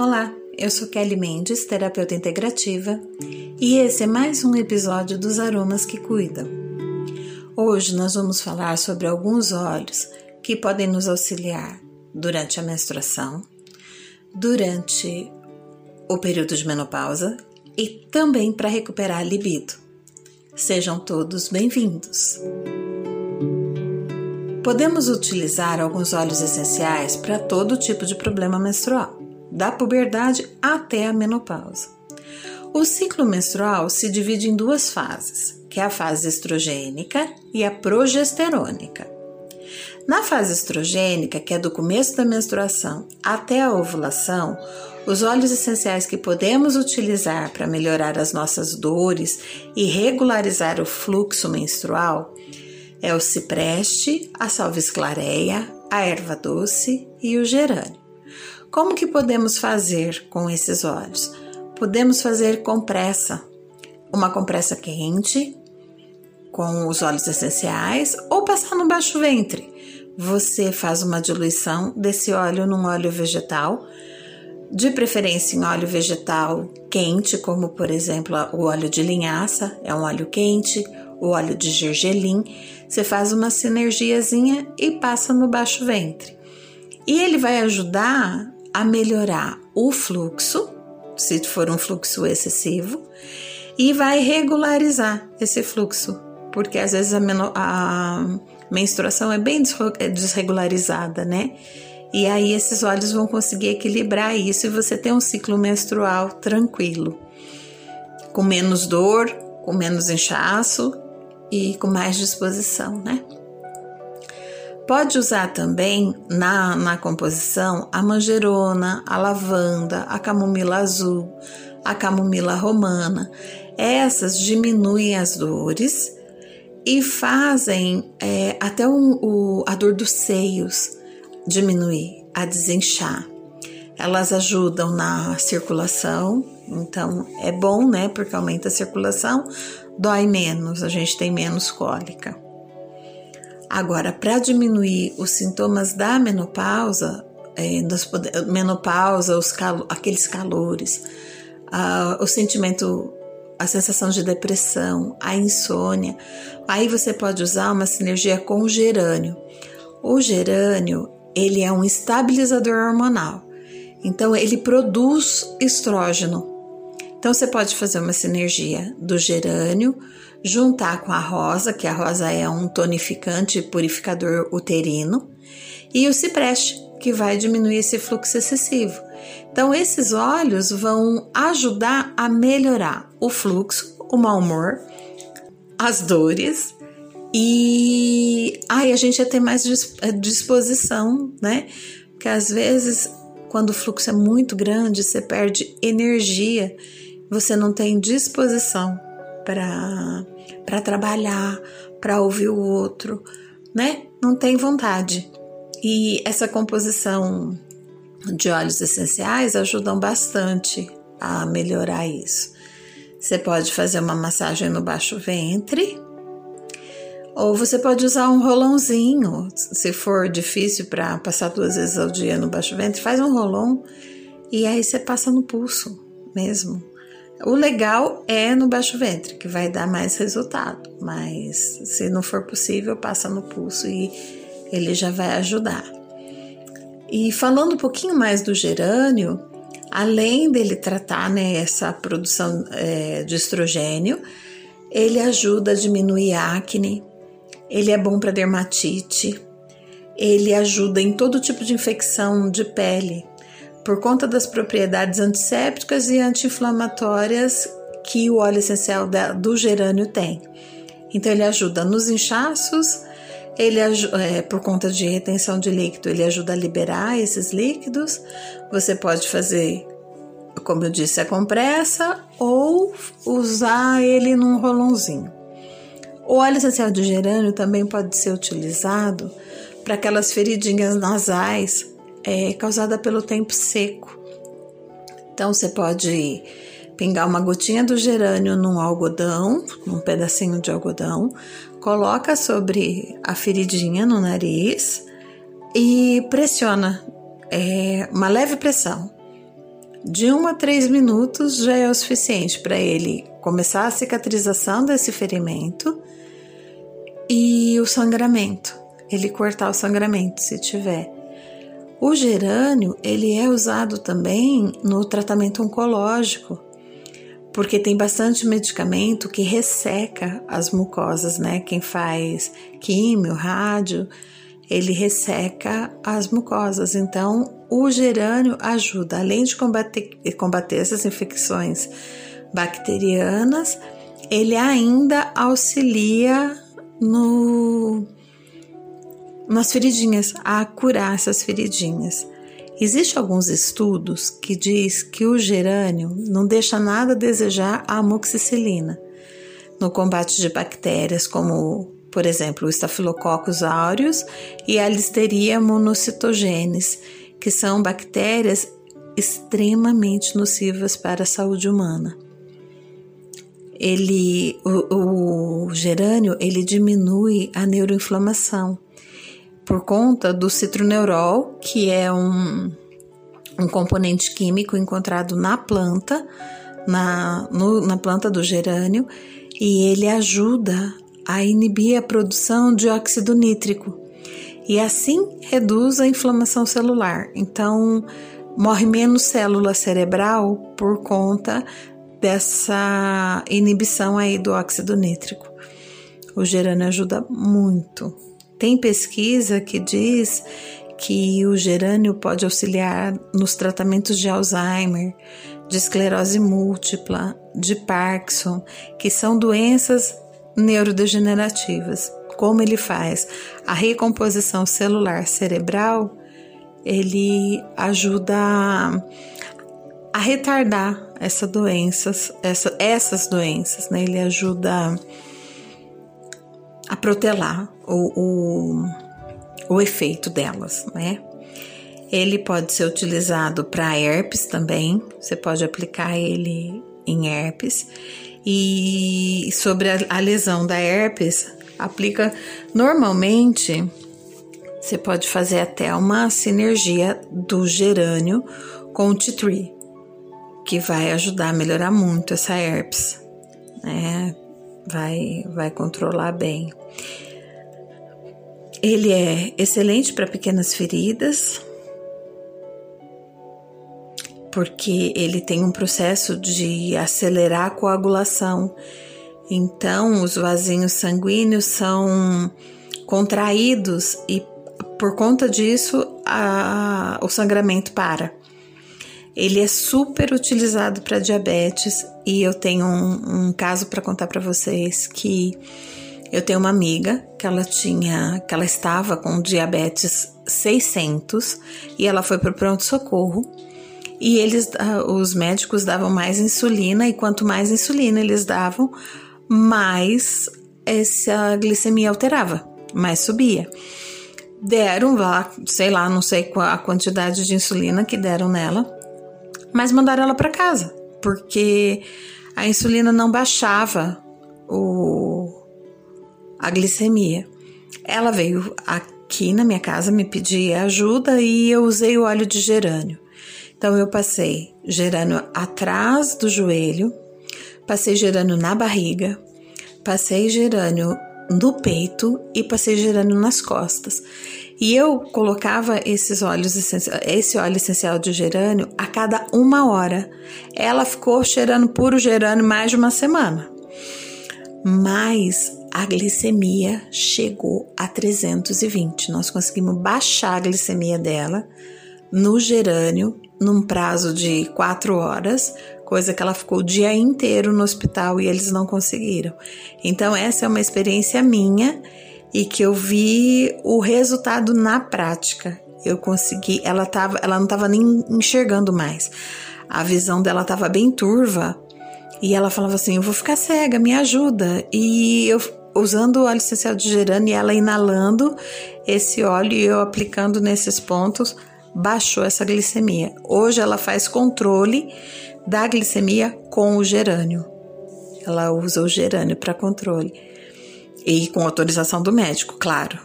Olá, eu sou Kelly Mendes, terapeuta integrativa, e esse é mais um episódio dos Aromas que Cuidam. Hoje nós vamos falar sobre alguns óleos que podem nos auxiliar durante a menstruação, durante o período de menopausa e também para recuperar a libido. Sejam todos bem-vindos! Podemos utilizar alguns óleos essenciais para todo tipo de problema menstrual da puberdade até a menopausa. O ciclo menstrual se divide em duas fases, que é a fase estrogênica e a progesterônica. Na fase estrogênica, que é do começo da menstruação até a ovulação, os óleos essenciais que podemos utilizar para melhorar as nossas dores e regularizar o fluxo menstrual é o cipreste, a salvia a erva doce e o gerânio. Como que podemos fazer com esses óleos? Podemos fazer compressa, uma compressa quente com os óleos essenciais ou passar no baixo ventre. Você faz uma diluição desse óleo num óleo vegetal, de preferência em óleo vegetal quente, como por exemplo o óleo de linhaça, é um óleo quente, o óleo de gergelim. Você faz uma sinergiazinha e passa no baixo ventre. E ele vai ajudar a melhorar o fluxo, se for um fluxo excessivo, e vai regularizar esse fluxo, porque às vezes a, a menstruação é bem é desregularizada, né? E aí esses óleos vão conseguir equilibrar isso e você tem um ciclo menstrual tranquilo, com menos dor, com menos inchaço e com mais disposição, né? Pode usar também na, na composição a manjerona, a lavanda, a camomila azul, a camomila romana. Essas diminuem as dores e fazem é, até o, o, a dor dos seios diminuir, a desinchar. Elas ajudam na circulação, então é bom, né? Porque aumenta a circulação, dói menos, a gente tem menos cólica. Agora, para diminuir os sintomas da menopausa, é, menopausa, os calo, aqueles calores, o sentimento, a sensação de depressão, a insônia, aí você pode usar uma sinergia com o gerânio. O gerânio, ele é um estabilizador hormonal. Então, ele produz estrógeno. Então, você pode fazer uma sinergia do gerânio juntar com a rosa, que a rosa é um tonificante purificador uterino, e o cipreste, que vai diminuir esse fluxo excessivo. Então, esses óleos vão ajudar a melhorar o fluxo, o mau humor, as dores e aí a gente ia ter mais disposição, né? Porque às vezes, quando o fluxo é muito grande, você perde energia, você não tem disposição para trabalhar, para ouvir o outro, né? Não tem vontade. E essa composição de óleos essenciais ajudam bastante a melhorar isso. Você pode fazer uma massagem no baixo ventre, ou você pode usar um rolãozinho. Se for difícil para passar duas vezes ao dia no baixo ventre, faz um rolão e aí você passa no pulso mesmo. O legal é no baixo ventre, que vai dar mais resultado, mas se não for possível, passa no pulso e ele já vai ajudar. E falando um pouquinho mais do gerânio, além dele tratar né, essa produção é, de estrogênio, ele ajuda a diminuir acne, ele é bom para dermatite, ele ajuda em todo tipo de infecção de pele, por conta das propriedades antissépticas e anti-inflamatórias que o óleo essencial do gerânio tem. Então, ele ajuda nos inchaços, ele é, por conta de retenção de líquido, ele ajuda a liberar esses líquidos. Você pode fazer, como eu disse, a compressa ou usar ele num rolãozinho. O óleo essencial de gerânio também pode ser utilizado para aquelas feridinhas nasais é causada pelo tempo seco. Então você pode pingar uma gotinha do gerânio num algodão, num pedacinho de algodão, coloca sobre a feridinha no nariz e pressiona é, uma leve pressão. De 1 a 3 minutos já é o suficiente para ele começar a cicatrização desse ferimento e o sangramento. Ele cortar o sangramento se tiver. O gerânio, ele é usado também no tratamento oncológico, porque tem bastante medicamento que resseca as mucosas, né? Quem faz químio, rádio, ele resseca as mucosas. Então, o gerânio ajuda, além de combater, combater essas infecções bacterianas, ele ainda auxilia no nas feridinhas, a curar essas feridinhas. Existem alguns estudos que diz que o gerânio não deixa nada a desejar a amoxicilina no combate de bactérias como, por exemplo, o Staphylococcus aureus e a Listeria monocytogenes, que são bactérias extremamente nocivas para a saúde humana. Ele, o, o gerânio, ele diminui a neuroinflamação por conta do citroneurol, que é um, um componente químico encontrado na planta, na, no, na planta do gerânio, e ele ajuda a inibir a produção de óxido nítrico e assim reduz a inflamação celular. Então, morre menos célula cerebral por conta dessa inibição aí do óxido nítrico. O gerânio ajuda muito. Tem pesquisa que diz que o gerânio pode auxiliar nos tratamentos de Alzheimer, de esclerose múltipla, de Parkinson, que são doenças neurodegenerativas. Como ele faz a recomposição celular cerebral, ele ajuda a retardar essa doenças, essa, essas doenças, né? Ele ajuda a protelar o, o, o efeito delas, né? Ele pode ser utilizado para herpes também, você pode aplicar ele em herpes. E sobre a, a lesão da herpes, aplica normalmente você pode fazer até uma sinergia do gerânio com o tea tree, que vai ajudar a melhorar muito essa herpes, né? Vai, vai controlar bem. Ele é excelente para pequenas feridas, porque ele tem um processo de acelerar a coagulação. Então, os vasinhos sanguíneos são contraídos e, por conta disso, a, o sangramento para. Ele é super utilizado para diabetes e eu tenho um, um caso para contar para vocês que eu tenho uma amiga que ela tinha, que ela estava com diabetes 600 e ela foi para o pronto socorro e eles, ah, os médicos davam mais insulina e quanto mais insulina eles davam, mais essa glicemia alterava, mais subia. Deram lá, sei lá, não sei qual a quantidade de insulina que deram nela, mas mandaram ela para casa, porque a insulina não baixava o a glicemia. Ela veio aqui na minha casa me pedir ajuda e eu usei o óleo de gerânio. Então eu passei gerânio atrás do joelho, passei gerânio na barriga, passei gerânio no peito e passei gerânio nas costas. E eu colocava esses óleos esse óleo essencial de gerânio a cada uma hora. Ela ficou cheirando puro gerânio mais de uma semana. Mas a glicemia chegou a 320. Nós conseguimos baixar a glicemia dela no gerânio num prazo de quatro horas, coisa que ela ficou o dia inteiro no hospital e eles não conseguiram. Então, essa é uma experiência minha e que eu vi o resultado na prática. Eu consegui, ela, tava, ela não estava nem enxergando mais. A visão dela estava bem turva e ela falava assim: Eu vou ficar cega, me ajuda. E eu usando o óleo essencial de gerânio e ela inalando esse óleo e eu aplicando nesses pontos, baixou essa glicemia. Hoje ela faz controle da glicemia com o gerânio. Ela usa o gerânio para controle. E com autorização do médico, claro.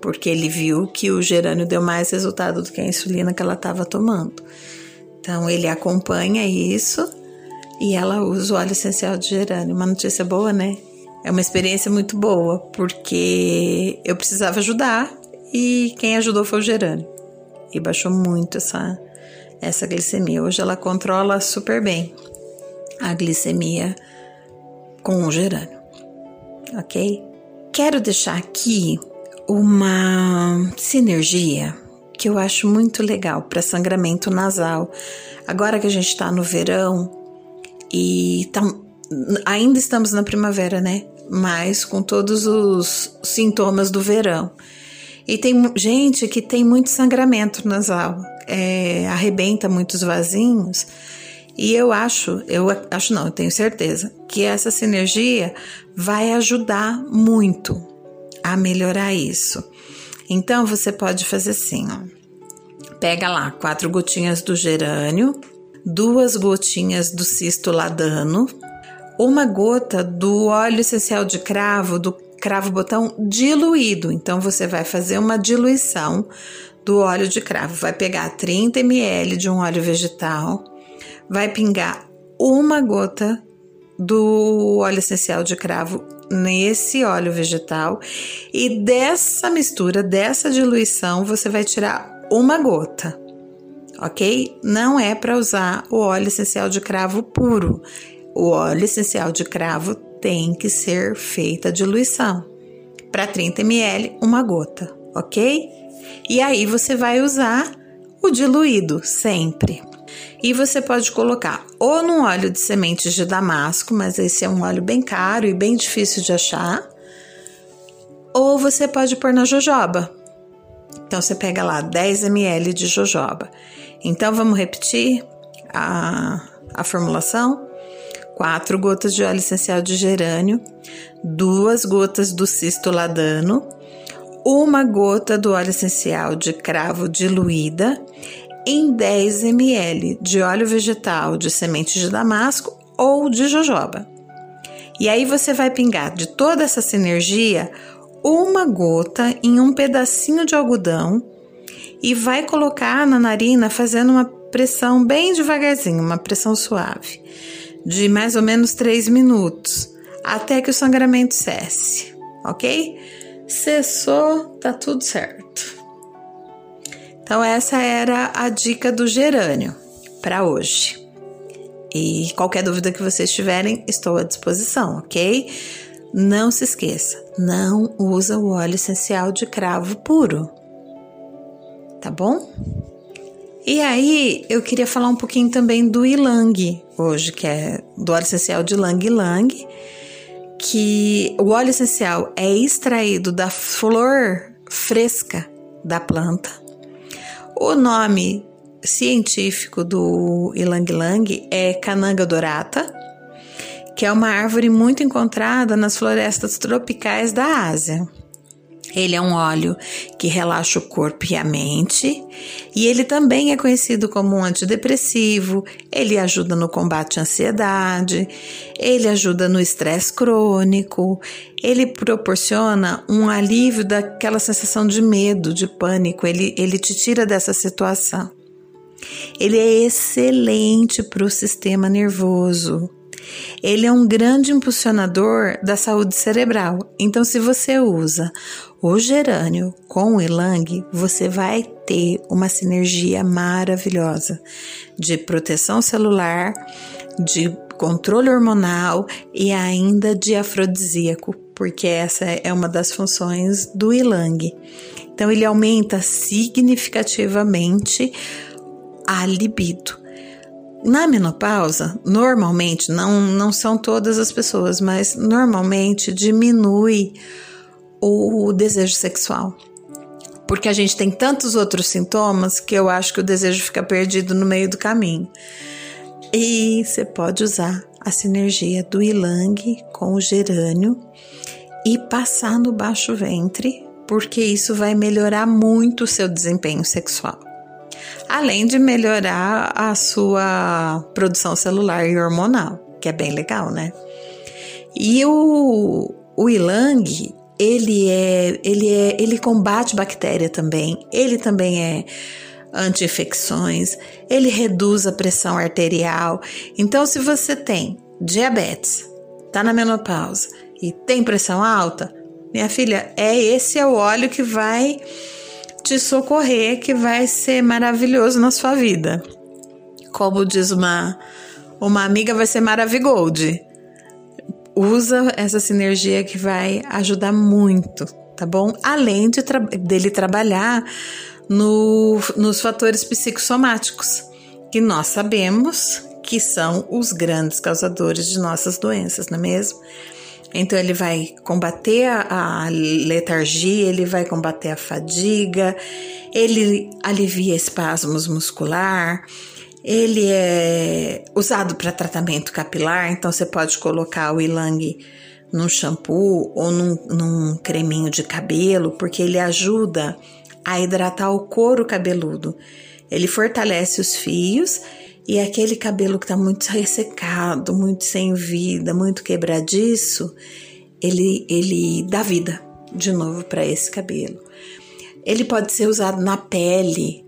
Porque ele viu que o gerânio deu mais resultado do que a insulina que ela estava tomando. Então ele acompanha isso e ela usa o óleo essencial de gerânio. Uma notícia boa, né? É uma experiência muito boa, porque eu precisava ajudar e quem ajudou foi o gerânio. E baixou muito essa, essa glicemia. Hoje ela controla super bem a glicemia com o gerânio, ok? Quero deixar aqui uma sinergia que eu acho muito legal para sangramento nasal. Agora que a gente está no verão e tá, ainda estamos na primavera, né? Mas com todos os sintomas do verão. E tem gente que tem muito sangramento nasal, é, arrebenta muitos vasinhos. E eu acho, eu acho não, eu tenho certeza, que essa sinergia vai ajudar muito a melhorar isso. Então você pode fazer assim, ó. Pega lá quatro gotinhas do gerânio, duas gotinhas do cisto ladano, uma gota do óleo essencial de cravo, do cravo botão diluído. Então você vai fazer uma diluição do óleo de cravo. Vai pegar 30 ml de um óleo vegetal, vai pingar uma gota do óleo essencial de cravo nesse óleo vegetal e dessa mistura, dessa diluição, você vai tirar uma gota, ok? Não é para usar o óleo essencial de cravo puro. O óleo essencial de cravo tem que ser feita a diluição. Para 30 ml, uma gota, ok? E aí você vai usar o diluído sempre. E você pode colocar ou num óleo de sementes de damasco, mas esse é um óleo bem caro e bem difícil de achar, ou você pode pôr na jojoba. Então você pega lá 10 ml de jojoba. Então vamos repetir a, a formulação: 4 gotas de óleo essencial de gerânio, 2 gotas do cisto ladano, uma gota do óleo essencial de cravo diluída em 10 ml de óleo vegetal de semente de damasco ou de jojoba. E aí você vai pingar de toda essa sinergia uma gota em um pedacinho de algodão e vai colocar na narina fazendo uma pressão bem devagarzinho, uma pressão suave, de mais ou menos 3 minutos, até que o sangramento cesse, ok? Cessou, tá tudo certo. Então, essa era a dica do gerânio para hoje. E qualquer dúvida que vocês tiverem, estou à disposição, ok? Não se esqueça, não usa o óleo essencial de cravo puro, tá bom? E aí, eu queria falar um pouquinho também do ilang hoje, que é do óleo essencial de lang lang, que o óleo essencial é extraído da flor fresca da planta o nome científico do Ilang Lang é Cananga dorata, que é uma árvore muito encontrada nas florestas tropicais da Ásia. Ele é um óleo que relaxa o corpo e a mente, e ele também é conhecido como um antidepressivo. Ele ajuda no combate à ansiedade, ele ajuda no estresse crônico, ele proporciona um alívio daquela sensação de medo, de pânico, ele, ele te tira dessa situação. Ele é excelente para o sistema nervoso. Ele é um grande impulsionador da saúde cerebral. Então, se você usa o gerânio com o ilang, você vai ter uma sinergia maravilhosa de proteção celular, de controle hormonal e ainda de afrodisíaco, porque essa é uma das funções do ilang. Então, ele aumenta significativamente a libido. Na menopausa, normalmente, não, não são todas as pessoas, mas normalmente diminui o desejo sexual. Porque a gente tem tantos outros sintomas que eu acho que o desejo fica perdido no meio do caminho. E você pode usar a sinergia do ilang com o gerânio e passar no baixo ventre, porque isso vai melhorar muito o seu desempenho sexual além de melhorar a sua produção celular e hormonal, que é bem legal, né? E o, o ilang, ele é, ele é, ele combate bactéria também. Ele também é anti-infecções, ele reduz a pressão arterial. Então, se você tem diabetes, tá na menopausa e tem pressão alta, minha filha, é esse é o óleo que vai te socorrer, que vai ser maravilhoso na sua vida. Como diz uma uma amiga, vai ser Maravigold. Usa essa sinergia que vai ajudar muito, tá bom? Além de tra dele trabalhar no, nos fatores psicossomáticos, que nós sabemos que são os grandes causadores de nossas doenças, não é mesmo? Então ele vai combater a, a letargia, ele vai combater a fadiga, ele alivia espasmos muscular, ele é usado para tratamento capilar, então você pode colocar o ilang num shampoo ou num, num creminho de cabelo, porque ele ajuda a hidratar o couro cabeludo. Ele fortalece os fios e aquele cabelo que está muito ressecado, muito sem vida, muito quebradiço, ele, ele dá vida de novo para esse cabelo. Ele pode ser usado na pele,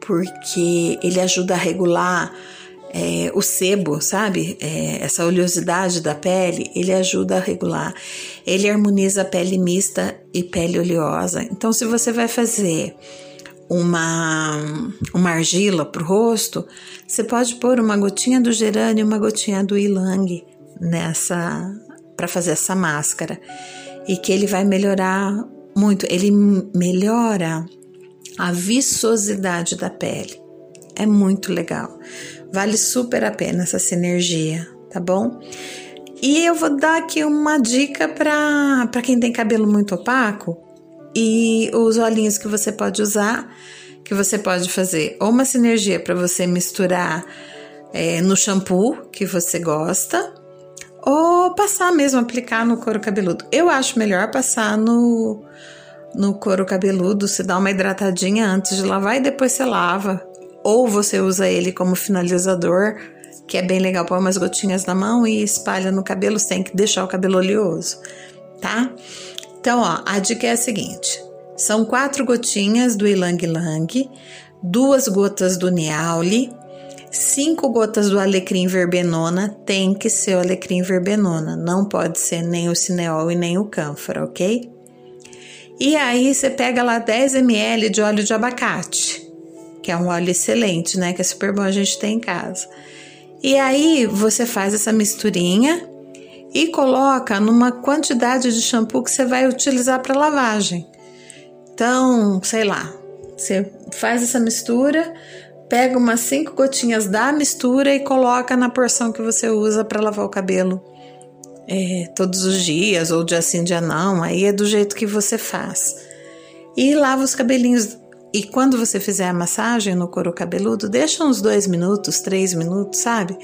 porque ele ajuda a regular é, o sebo, sabe? É, essa oleosidade da pele, ele ajuda a regular. Ele harmoniza a pele mista e pele oleosa. Então, se você vai fazer uma, uma argila para o rosto, você pode pôr uma gotinha do gerânio e uma gotinha do ilang nessa para fazer essa máscara e que ele vai melhorar muito. Ele melhora a viçosidade da pele. É muito legal. Vale super a pena essa sinergia, tá bom? E eu vou dar aqui uma dica para quem tem cabelo muito opaco e os olhinhos que você pode usar, que você pode fazer ou uma sinergia para você misturar é, no shampoo que você gosta, ou passar mesmo, aplicar no couro cabeludo. Eu acho melhor passar no, no couro cabeludo, se dá uma hidratadinha antes de lavar e depois você lava. Ou você usa ele como finalizador, que é bem legal, põe umas gotinhas na mão e espalha no cabelo sem que deixar o cabelo oleoso, tá? Então, ó, a dica é a seguinte: são quatro gotinhas do Ilang Lang, duas gotas do Niauli, cinco gotas do alecrim verbenona, tem que ser o alecrim verbenona, não pode ser nem o cineol e nem o cânfora, ok? E aí você pega lá 10 ml de óleo de abacate, que é um óleo excelente, né? Que é super bom a gente ter em casa. E aí você faz essa misturinha e coloca numa quantidade de shampoo que você vai utilizar para lavagem. Então, sei lá, você faz essa mistura, pega umas cinco gotinhas da mistura e coloca na porção que você usa para lavar o cabelo é, todos os dias, ou dia sim, dia não, aí é do jeito que você faz. E lava os cabelinhos. E quando você fizer a massagem no couro cabeludo, deixa uns dois minutos, três minutos, sabe?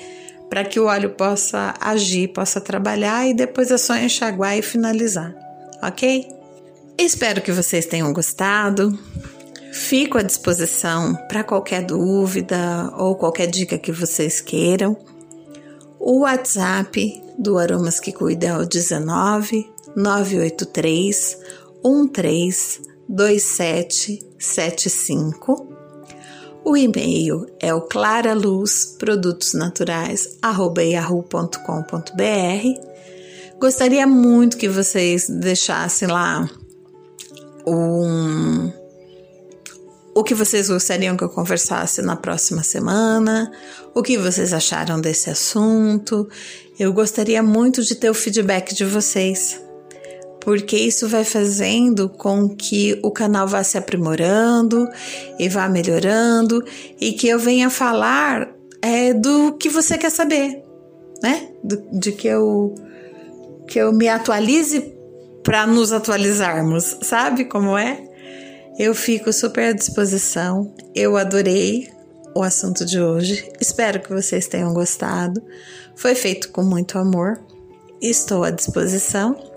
Para que o óleo possa agir, possa trabalhar e depois é só enxaguar e finalizar, ok? Espero que vocês tenham gostado. Fico à disposição para qualquer dúvida ou qualquer dica que vocês queiram. O WhatsApp do Aromas que Cuida é o 19 983 13 2775 o e-mail é o claraluzprodutosnaturais@yahoo.com.br. Gostaria muito que vocês deixassem lá um o que vocês gostariam que eu conversasse na próxima semana, o que vocês acharam desse assunto. Eu gostaria muito de ter o feedback de vocês porque isso vai fazendo com que o canal vá se aprimorando e vá melhorando e que eu venha falar é, do que você quer saber, né? Do, de que eu que eu me atualize para nos atualizarmos, sabe como é? Eu fico super à disposição. Eu adorei o assunto de hoje. Espero que vocês tenham gostado. Foi feito com muito amor. Estou à disposição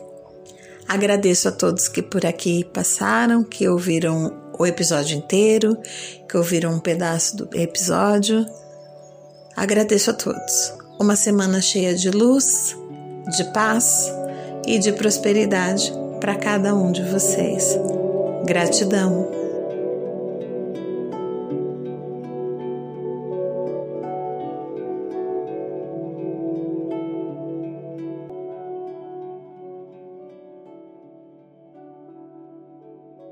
Agradeço a todos que por aqui passaram, que ouviram o episódio inteiro, que ouviram um pedaço do episódio. Agradeço a todos. Uma semana cheia de luz, de paz e de prosperidade para cada um de vocês. Gratidão.